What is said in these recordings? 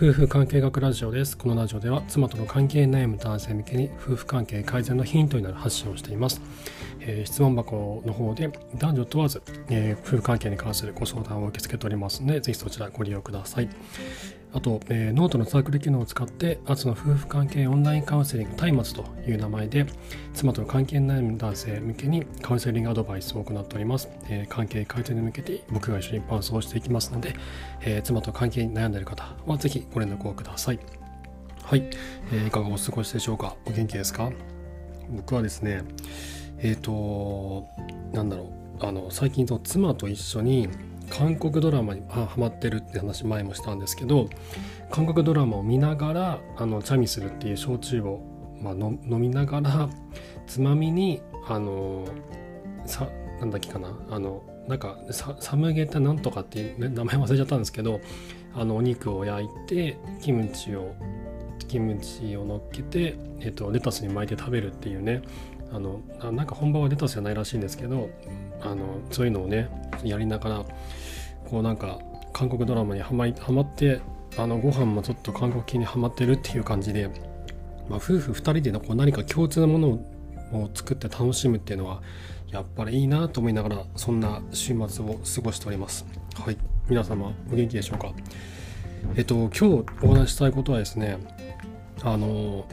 夫婦関係学ラジオです。このラジオでは妻との関係悩む男性向けに夫婦関係改善のヒントになる発信をしています。えー、質問箱の方で男女問わず、えー、夫婦関係に関するご相談を受け付けておりますので、ぜひそちらご利用ください。あと、えー、ノートのサークル機能を使って、アツの夫婦関係オンラインカウンセリング松明という名前で、妻との関係悩む男性向けにカウンセリングアドバイスを行っております。えー、関係改善に向けて僕が一緒に伴走していきますので、えー、妻と関係に悩んでいる方はぜひご連絡をください。はい、えー、いかがお過ごしでしょうか？お元気ですか？僕はですね、えっ、ー、と、なんだろう、あの、最近と妻と一緒に韓国ドラマにハマってるって話前もしたんですけど韓国ドラマを見ながらあのチャミするっていう焼酎を、まあ、飲みながらつまみにあのさなんだっけかなあのなんかサムゲタなんとかっていう、ね、名前忘れちゃったんですけどあのお肉を焼いてキムチをキムチを乗っけて、えっと、レタスに巻いて食べるっていうねあのなんか本場はレタスじゃないらしいんですけどあのそういうのをねやりながらこうなんか韓国ドラマにはまはまってあのご飯もちょっと韓国系にはまってるっていう感じで、まあ、夫婦2人でこう何か共通なものを作って楽しむっていうのはやっぱりいいなと思いながらそんな週末を過ごしております。はい。皆様お元気でしょうか？えっと今日お話したいことはですねあの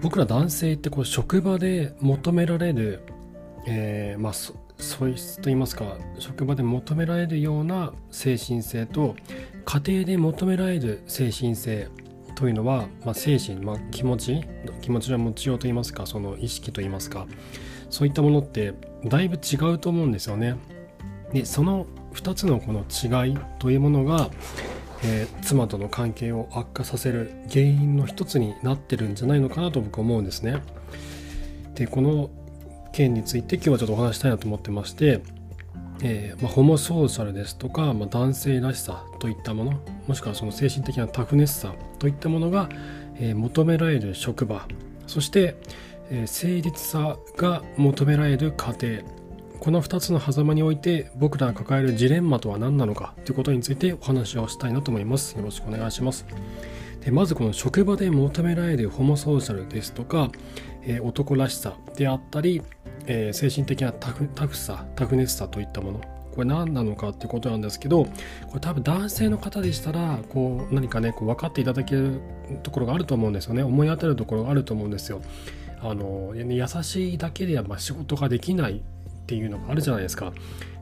僕ら男性ってこう職場で求められる、えー、まあ素質といいますか職場で求められるような精神性と家庭で求められる精神性というのは、まあ、精神、まあ、気持ち気持ちの持ちようといいますかその意識といいますかそういったものってだいぶ違うと思うんですよね。でその2つのこの違いというものが、えー、妻との関係を悪化させる原因の一つになってるんじゃないのかなと僕は思うんですね。でこの件について今日はちょっとお話したいなと思ってまして、えー、まあ、ホモソーシャルですとか、まあ、男性らしさといったものもしくはその精神的なタフネスさといったものが、えー、求められる職場そして、えー、誠実さが求められる家庭この2つの狭間において僕らが抱えるジレンマとは何なのかということについてお話をしたいなと思います。よろしくお願いします。でまずこの職場で求められるホモソーシャルですとか、えー、男らしさであったり、えー、精神的なタフタフさタフネスさといったものこれ何なのかっていうことなんですけどこれ多分男性の方でしたらこう何かねこう分かっていただけるところがあると思うんですよね思い当たるところがあると思うんですよ。あの優しいだけではま仕事ができないっていうのがあるじゃないですか。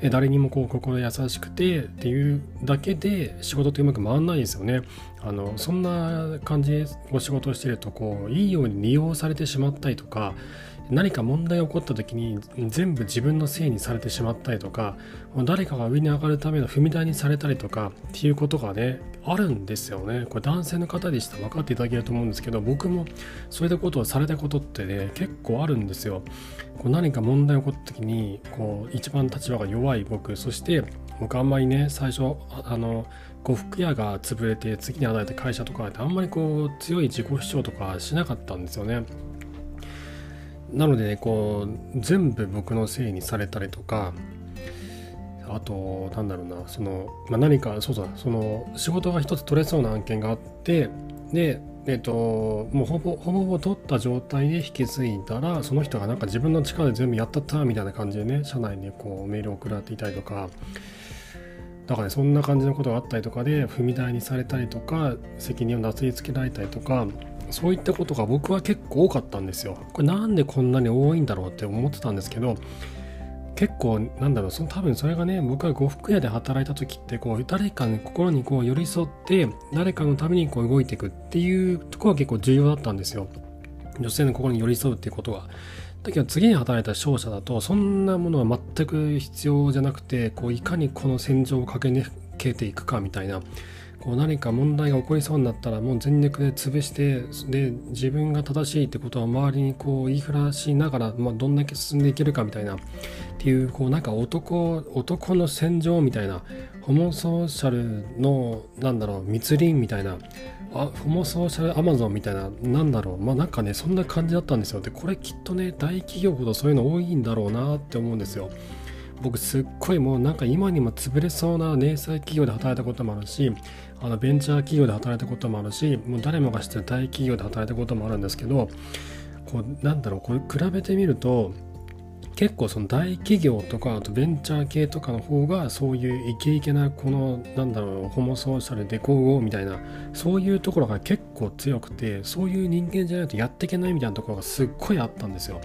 で誰にもこう心優しくてっていうだけで仕事ってうまく回んないですよね。あのそんな感じでお仕事をしてるとこういいように利用されてしまったりとか何か問題が起こった時に全部自分のせいにされてしまったりとか誰かが上に上がるための踏み台にされたりとかっていうことがねあるんですよね。これ男性の方でしたら分かっていただけると思うんですけど僕もそういったことをされたことってね結構あるんですよ。こう何か問題が起こった時にこう一番立場が弱い僕そして僕あんまりね最初あの呉服屋が潰れて次に与えた会社とかってあんまりこう強い自己主張とかしなかったんですよね。なのでねこう全部僕のせいにされたりとかあとなんだろうなその、まあ、何かそうそうその仕事が一つ取れそうな案件があってでえっともうほぼほぼほぼ取った状態で引き継いだらその人がなんか自分の力で全部やったったみたいな感じでね社内にこうメールを送られていたりとかだからねそんな感じのことがあったりとかで踏み台にされたりとか責任をなすりつけられたりとかそういったことが僕は結構多かったんですよ。これなんでこんなに多いんだろうって思ってたんですけど結構なんだろうその多分それがね僕が呉服屋で働いた時ってこう誰かの心にこう寄り添って誰かのためにこう動いていくっていうところが結構重要だったんですよ。女性の心に寄り添うっていうことは。だけど次に働いた商社だとそんなものは全く必要じゃなくてこういかにこの戦場を駆け抜けていくかみたいなこう何か問題が起こりそうになったらもう全力で潰してで自分が正しいってことは周りにこう言いふらしながら、まあ、どんだけ進んでいけるかみたいなっていうこうなんか男男の戦場みたいなホモソーシャルのなんだろう密林みたいなあホモソーシャルアマゾンみたいななんだろうまあなんかねそんな感じだったんですよ。でこれきっとね大企業ほどそういうの多いんだろうなって思うんですよ。僕すっごいもうなんか今にも潰れそうな零細企業で働いたこともあるしあのベンチャー企業で働いたこともあるしもう誰もが知ってる大企業で働いたこともあるんですけどこうなんだろうこれ比べてみると結構その大企業とかあとベンチャー系とかの方がそういうイケイケなこのなんだろうホモソーシャルデコーみたいなそういうところが結構強くてそういう人間じゃないとやっていけないみたいなところがすっごいあったんですよ。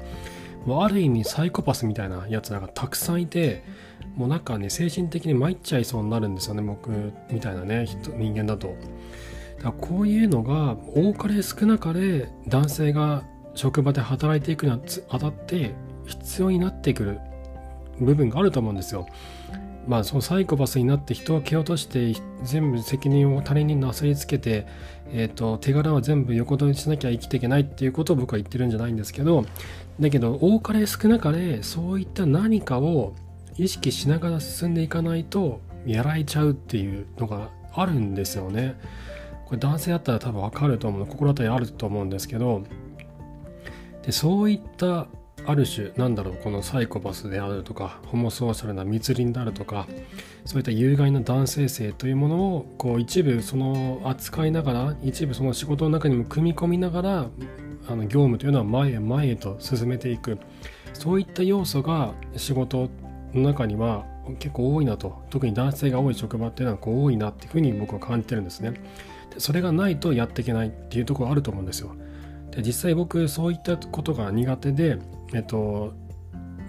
ある意味サイコパスみたいなやつらがたくさんいてもうなんかね精神的に参っちゃいそうになるんですよね僕みたいなね人人間だと。だこういうのが多かれ少なかれ男性が職場で働いていくにあたって必要になってくる部分があると思うんですよ。まあそのサイコパスになって人を蹴落として全部責任を他人になすりつけて、えーと、手柄は全部横取りしなきゃ生きていけないっていうことを僕は言ってるんじゃないんですけどだけど多かれ少なかれそういった何かを意識しながら進んでいかないとやられちゃうっていうのがあるんですよね。これ男性だったら多分わかると思う心当たりあると思うんですけどでそういったある種なんだろうこのサイコパスであるとかホモソーシャルな密林であるとかそういった有害な男性性というものをこう一部その扱いながら一部その仕事の中にも組み込みながらあの業務というのは前へ前へと進めていく。そういった要素が仕事の中には結構多いなと。特に男性が多い職場っていうのはこう多いなっていうふうに僕は感じてるんですね。でそれがないとやっていけないっていうところあると思うんですよ。で実際僕そういったことが苦手でえっと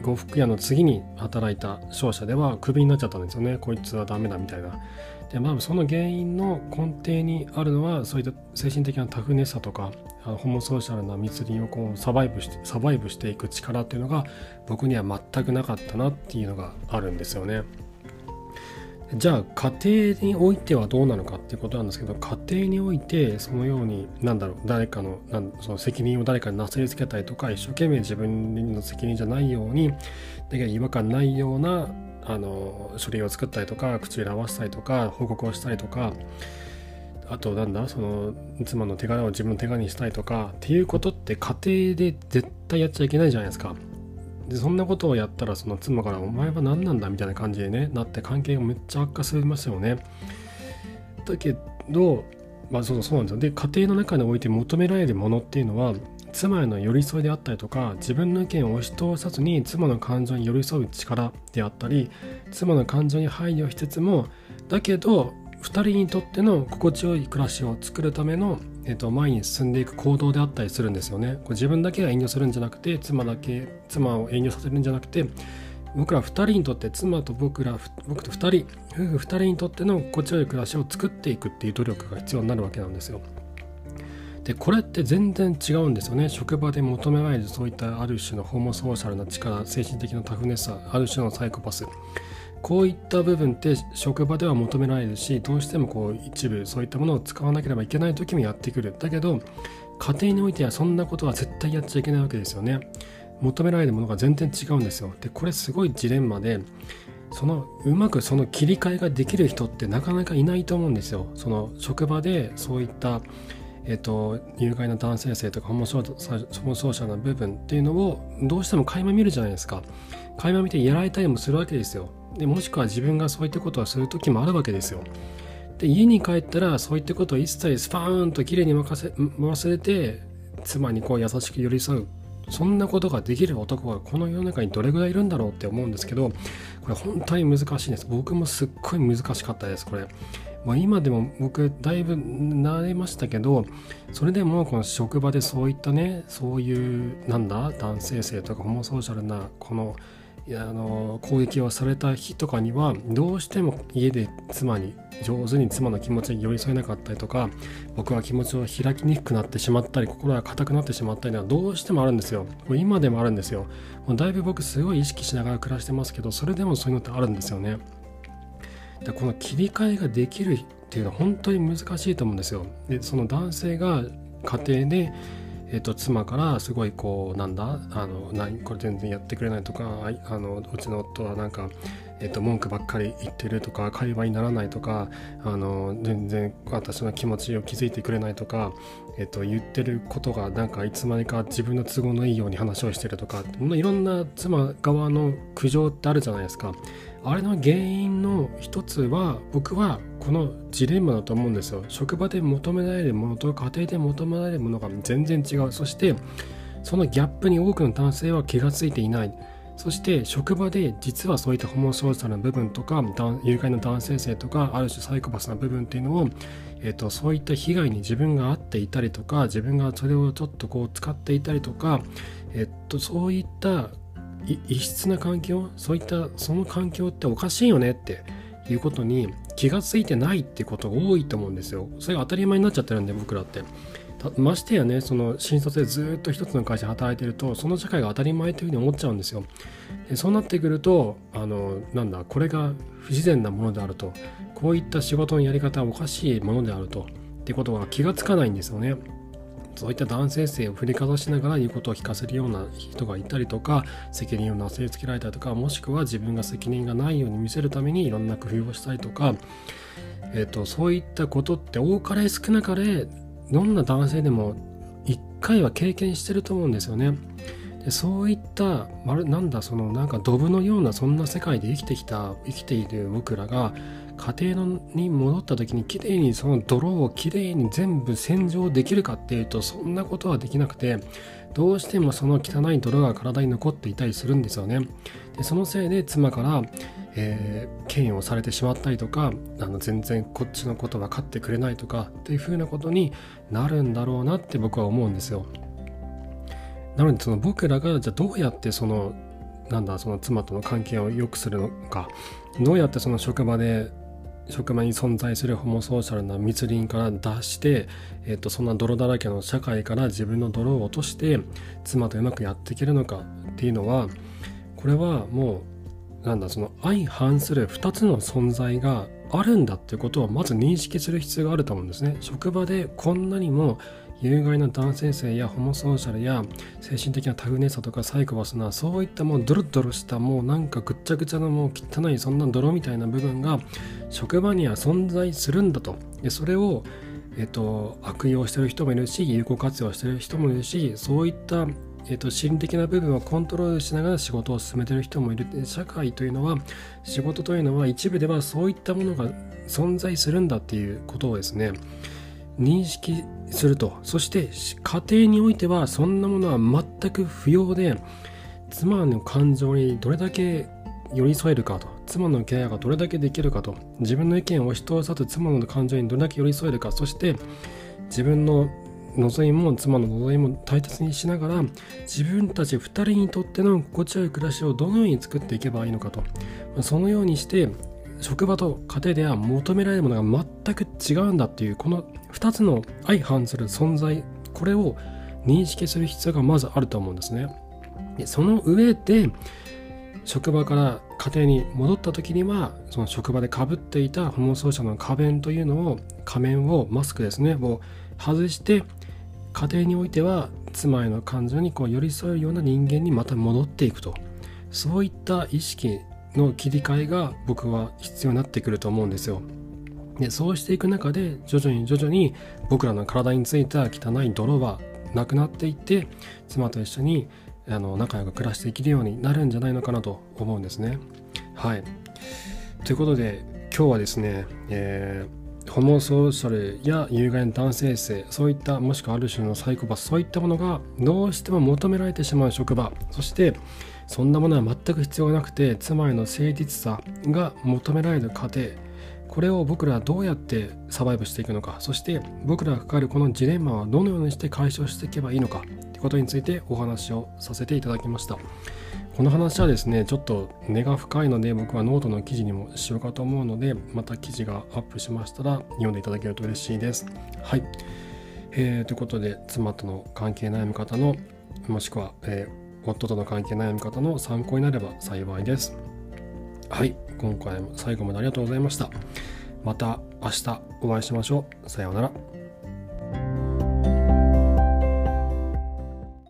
呉服屋の次に働いた商社ではクビになっちゃったんですよね。こいつはダメだみたいな。でまあその原因の根底にあるのはそういった精神的なタフネスさとかあのホモソーシャルな密林をこうサバイブしてサバイブしていく力っていうのが僕には全くなかったなっていうのがあるんですよね。じゃあ家庭においてはどうなのかっていうことなんですけど家庭においてそのようになんだろう誰かのなんその責任を誰かになすりつけたりとか一生懸命自分の責任じゃないようにだけど違和感ないようなあの書類を作ったりとか口裏合わせたりとか報告をしたりとかあとなんだその妻の手柄を自分の手柄にしたいとかっていうことって家庭で絶対やっちゃいけないじゃないですか。でそんなことをやったらその妻から「お前は何なんだ」みたいな感じでねなって関係がめっちゃ悪化しますよね。だけどまあそうそうなんですよ。で家庭の中において求められるものっていうのは妻への寄り添いであったりとか自分の意見を押し通さずに妻の感情に寄り添う力であったり妻の感情に配慮しつつもだけど2人にとっての心地よい暮らしを作るためのえー、と前に進んでいく行動であったりするんですよね。これ自分だけが遠慮するんじゃなくて妻だけ妻を遠慮させるんじゃなくて僕ら2人にとって妻と僕ら僕と2人夫婦2人にとっての心地よい暮らしを作っていくっていう努力が必要になるわけなんですよ。でこれって全然違うんですよね。職場で求められるそういったある種のホモソーシャルな力精神的なタフネスさある種のサイコパス。こういった部分って職場では求められるしどうしてもこう一部そういったものを使わなければいけない時もやってくる。だけど家庭においてはそんなことは絶対やっちゃいけないわけですよね。求められるものが全然違うんですよ。でこれすごいジレンマでそのうまくその切り替えができる人ってなかなかいないと思うんですよ。その職場でそういったえっと、有害な男性性とかホモソーシャルな部分っていうのをどうしても垣間見るじゃないですか。垣間見てやられたりもするわけですよ。でもしくは自分がそういったことをする時もあるわけですよ。で家に帰ったらそういったことを一切スパーンときれいに任せ忘れて妻にこう優しく寄り添う。そんなことができる男がこの世の中にどれぐらいいるんだろうって思うんですけどこれ本当に難しいです。僕もすっごい難しかったですこれ。まあ、今でも僕だいぶ慣れましたけどそれでもこの職場でそういったねそういうなんだ男性性とかホモソーシャルなこのあの攻撃をされた日とかにはどうしても家で妻に上手に妻の気持ちに寄り添えなかったりとか僕は気持ちを開きにくくなってしまったり心が硬くなってしまったりはどうしてもあるんですよ。今でもあるんですよ。もうだいぶ僕すごい意識しながら暮らしてますけどそれでもそういうのってあるんですよね。でこの切り替えができるっていうのは本当に難しいと思うんですよでその男性が家庭でえーと、妻からすごいこうなんだあの何これ全然やってくれないとかあのうちの夫はなんか、えっと、文句ばっかり言ってるとか会話にならないとかあの全然私の気持ちを気づいてくれないとか、えっと、言ってることがなんかいつまでか自分の都合のいいように話をしてるとかいろんな妻側の苦情ってあるじゃないですか。あれの原因の一つは僕はこのジレンマだと思うんですよ。職場で求められるものと家庭で求められるものが全然違う。そしてそのギャップに多くの男性は気がついていない。そして職場で実はそういったホモソーシャルな部分とか誘拐の男性性とかある種サイコパスな部分っていうのを、えーと、そういった被害に自分が遭っていたりとか自分がそれをちょっとこう使っていたりとか、えーと、そういった異質な環境？そういったその環境っておかしいよねっていうことに気が付いてないってことが多いと思うんですよ。それが当たり前になっちゃってるんで僕らって。ましてやねその新卒でずっと一つの会社働いてるとその社会が当たり前というふうに思っちゃうんですよ。でそうなってくるとあのなんだこれが不自然なものであると。こういった仕事のやり方はおかしいものであると。ってことは気がつかないんですよね。そういった男性性を振りかざしながら言うことを聞かせるような人がいたりとか責任をなすりつけられたりとかもしくは自分が責任がないように見せるためにいろんな工夫をしたりとか、えーとそういったことって多かれ少なかれどんな男性でも一回は経験してると思うんですよね。でそういったまるなんだそのなんかドブのようなそんな世界で生きてきた生きている僕らが家庭のに戻った時にきれいにその泥をきれいに全部洗浄できるかっていうとそんなことはできなくてどうしてもその汚い泥が体に残っていたりするんですよね。でそのせいで妻からえー、嫌悪されてしまったりとかあの全然こっちのこと分かってくれないとかっていうふうなことになるんだろうなって僕は思うんですよ。なのでその僕らがじゃあどうやってそのなんだその妻との関係を良くするのかどうやってその職場で職場に存在するホモソーシャルな密林から脱して、えっ、とそんな泥だらけの社会から自分の泥を落として妻とうまくやっていけるのかっていうのはこれはもうなんだその相反する2つの存在があるんだっていうことをまず認識する必要があると思うんですね。職場でこんなにも有害な男性性やホモソーシャルや精神的なタグネさとかサイコパスなそういったもうドロドロしたもうなんかぐっちゃぐちゃなもう汚いそんな泥みたいな部分が職場には存在するんだと。でそれをえっと、悪用してる人もいるし有効活用してる人もいるしそういったえーと、心理的な部分をコントロールしながら仕事を進めてる人もいる社会というのは仕事というのは一部ではそういったものが存在するんだっていうことをですね認識すると。そして家庭においてはそんなものは全く不要で妻の感情にどれだけ寄り添えるかと。妻のケアがどれだけできるかと。自分の意見を押し通さず妻の感情にどれだけ寄り添えるか。そして自分の望みも妻の望みも大切にしながら自分たち2人にとっての心地よい暮らしをどのように作っていけばいいのかと。そのようにして職場と家庭では求められるものが全く違うんだっていうこの2つの相反する存在これを認識する必要がまずあると思うんですね。でその上で職場から家庭に戻った時にはその職場でかぶっていたホモソーシャの仮面というのを仮面をマスクですねを外して家庭においては妻への感情にこう寄り添うような人間にまた戻っていくとそういった意識の切り替えが僕は必要になってくると思うんですよ。でそうしていく中で徐々に徐々に僕らの体についた汚い泥はなくなっていって妻と一緒にあの仲良く暮らしていけるようになるんじゃないのかなと思うんですね。はい。ということで今日はですね、えーホモソーシャルや有害な男性性そういったもしくはある種のサイコパスそういったものがどうしても求められてしまう職場そしてそんなものは全く必要なくて妻への誠実さが求められる過程。これを僕らはどうやってサバイブしていくのか。そして僕らが抱えるこのジレンマはどのようにして解消していけばいいのかということについてお話をさせていただきました。この話はですねちょっと根が深いので僕はノートの記事にもしようかと思うのでまた記事がアップしましたら読んでいただけると嬉しいです。はい、えー、ということで妻との関係悩む方のもしくは、えー、夫との関係悩み方の参考になれば幸いです。はい今回も最後までありがとうございました。また明日お会いしましょう。さようなら。